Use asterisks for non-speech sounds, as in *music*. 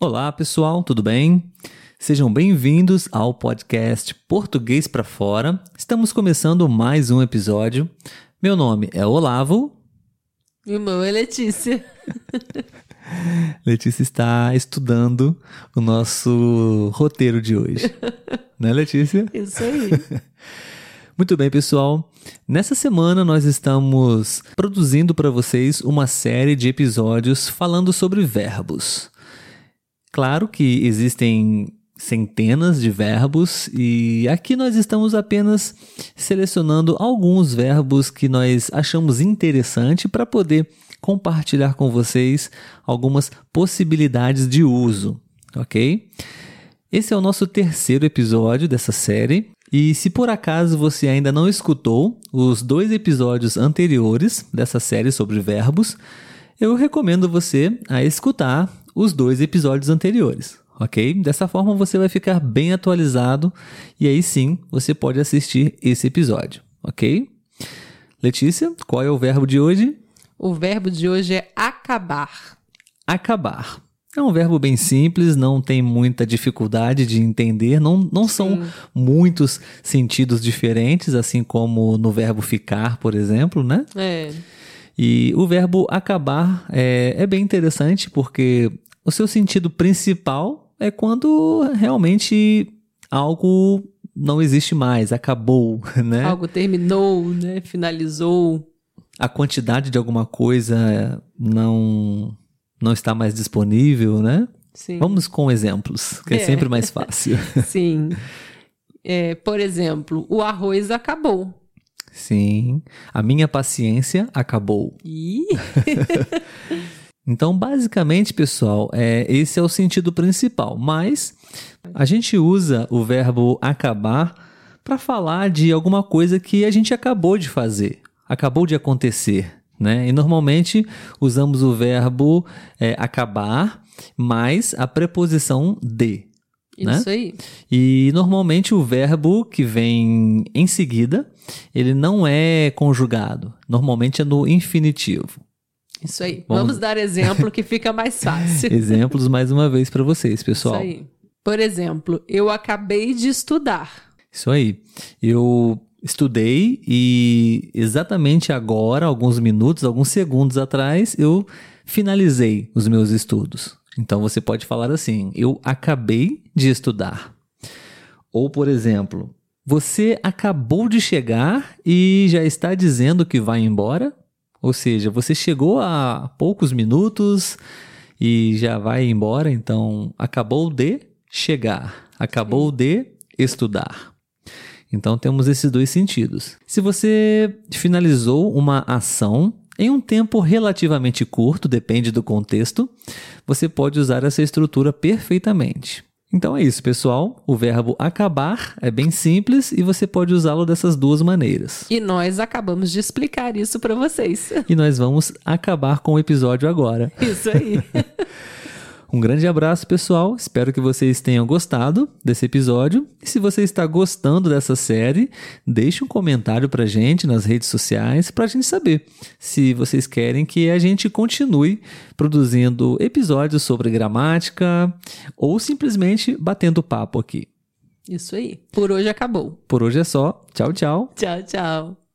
Olá, pessoal, tudo bem? Sejam bem-vindos ao podcast Português para Fora. Estamos começando mais um episódio. Meu nome é Olavo. Meu meu é Letícia. *laughs* Letícia está estudando o nosso roteiro de hoje. *laughs* né, Letícia? Isso aí. *laughs* Muito bem, pessoal. Nessa semana nós estamos produzindo para vocês uma série de episódios falando sobre verbos. Claro que existem centenas de verbos e aqui nós estamos apenas selecionando alguns verbos que nós achamos interessante para poder compartilhar com vocês algumas possibilidades de uso, ok? Esse é o nosso terceiro episódio dessa série. E se por acaso você ainda não escutou os dois episódios anteriores dessa série sobre verbos, eu recomendo você a escutar os dois episódios anteriores, ok? Dessa forma você vai ficar bem atualizado e aí sim você pode assistir esse episódio, ok? Letícia, qual é o verbo de hoje? O verbo de hoje é acabar. Acabar. É um verbo bem simples, não tem muita dificuldade de entender, não, não são muitos sentidos diferentes, assim como no verbo ficar, por exemplo, né? É. E o verbo acabar é, é bem interessante porque o seu sentido principal é quando realmente algo não existe mais, acabou, *laughs* né? Algo terminou, né? Finalizou. A quantidade de alguma coisa não não está mais disponível, né? Sim. Vamos com exemplos, que é, É. sempre mais *laughs* fácil. Sim. É, por exemplo, o arroz acabou. Sim, a minha paciência acabou. Ih, *laughs* Então, basicamente, pessoal, é, esse é o sentido principal. Mas a gente usa o verbo acabar para falar de alguma coisa que a gente acabou de fazer, acabou de acontecer. Né? E normalmente usamos o verbo é, acabar mais a preposição de. né? isso aí. E normalmente o verbo que vem em seguida, ele não é conjugado. Normalmente é no infinitivo. Isso aí. Vamos- Vamos, dar exemplo que fica mais fácil. *laughs* Exemplos mais uma vez para vocês, Isso pessoal. aí. Por exemplo, eu acabei de estudar. Isso aí. Eu estudei e exatamente agora, alguns minutos, alguns segundos atrás, eu finalizei os meus estudos. Então você pode falar assim: eu acabei de estudar. Ou, por exemplo, você acabou de chegar e já está dizendo que vai embora? Ou seja, você chegou há poucos minutos e já vai embora, então acabou de chegar, acabou de estudar. Então temos esses dois sentidos. Se você finalizou uma ação em um tempo relativamente curto, depende do contexto, você pode usar essa estrutura perfeitamente. Então é isso, pessoal. O verbo acabar é bem simples e você pode usá-lo dessas duas maneiras. E nós acabamos de explicar isso para vocês. E nós vamos acabar com o episódio agora. Isso aí. *laughs* Um grande abraço, pessoal. Espero que vocês tenham gostado desse episódio. E se você está gostando dessa série, deixe um comentário pra gente nas redes sociais pra gente saber se vocês querem que a gente continue produzindo episódios sobre gramática ou simplesmente batendo papo aqui. Isso aí. Por hoje acabou. Por hoje é só. Tchau, tchau. Tchau, tchau.